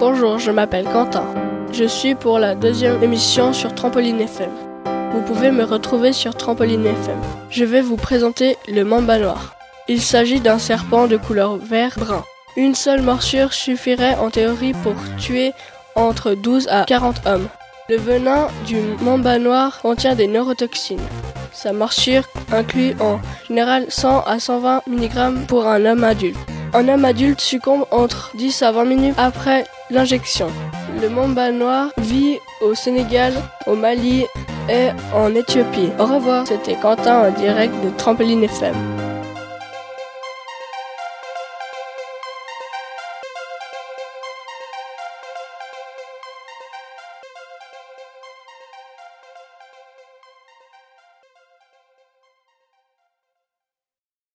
Bonjour, je m'appelle Quentin. Je suis pour la deuxième émission sur Trampoline FM. Vous pouvez me retrouver sur Trampoline FM. Je vais vous présenter le mamba noir. Il s'agit d'un serpent de couleur vert-brun. Une seule morsure suffirait en théorie pour tuer entre 12 à 40 hommes. Le venin du mamba noir contient des neurotoxines. Sa morsure inclut en général 100 à 120 mg pour un homme adulte. Un homme adulte succombe entre 10 à 20 minutes après l'injection. Le mamba noir vit au Sénégal, au Mali et en Éthiopie. Au revoir, c'était Quentin en direct de Trampoline FM.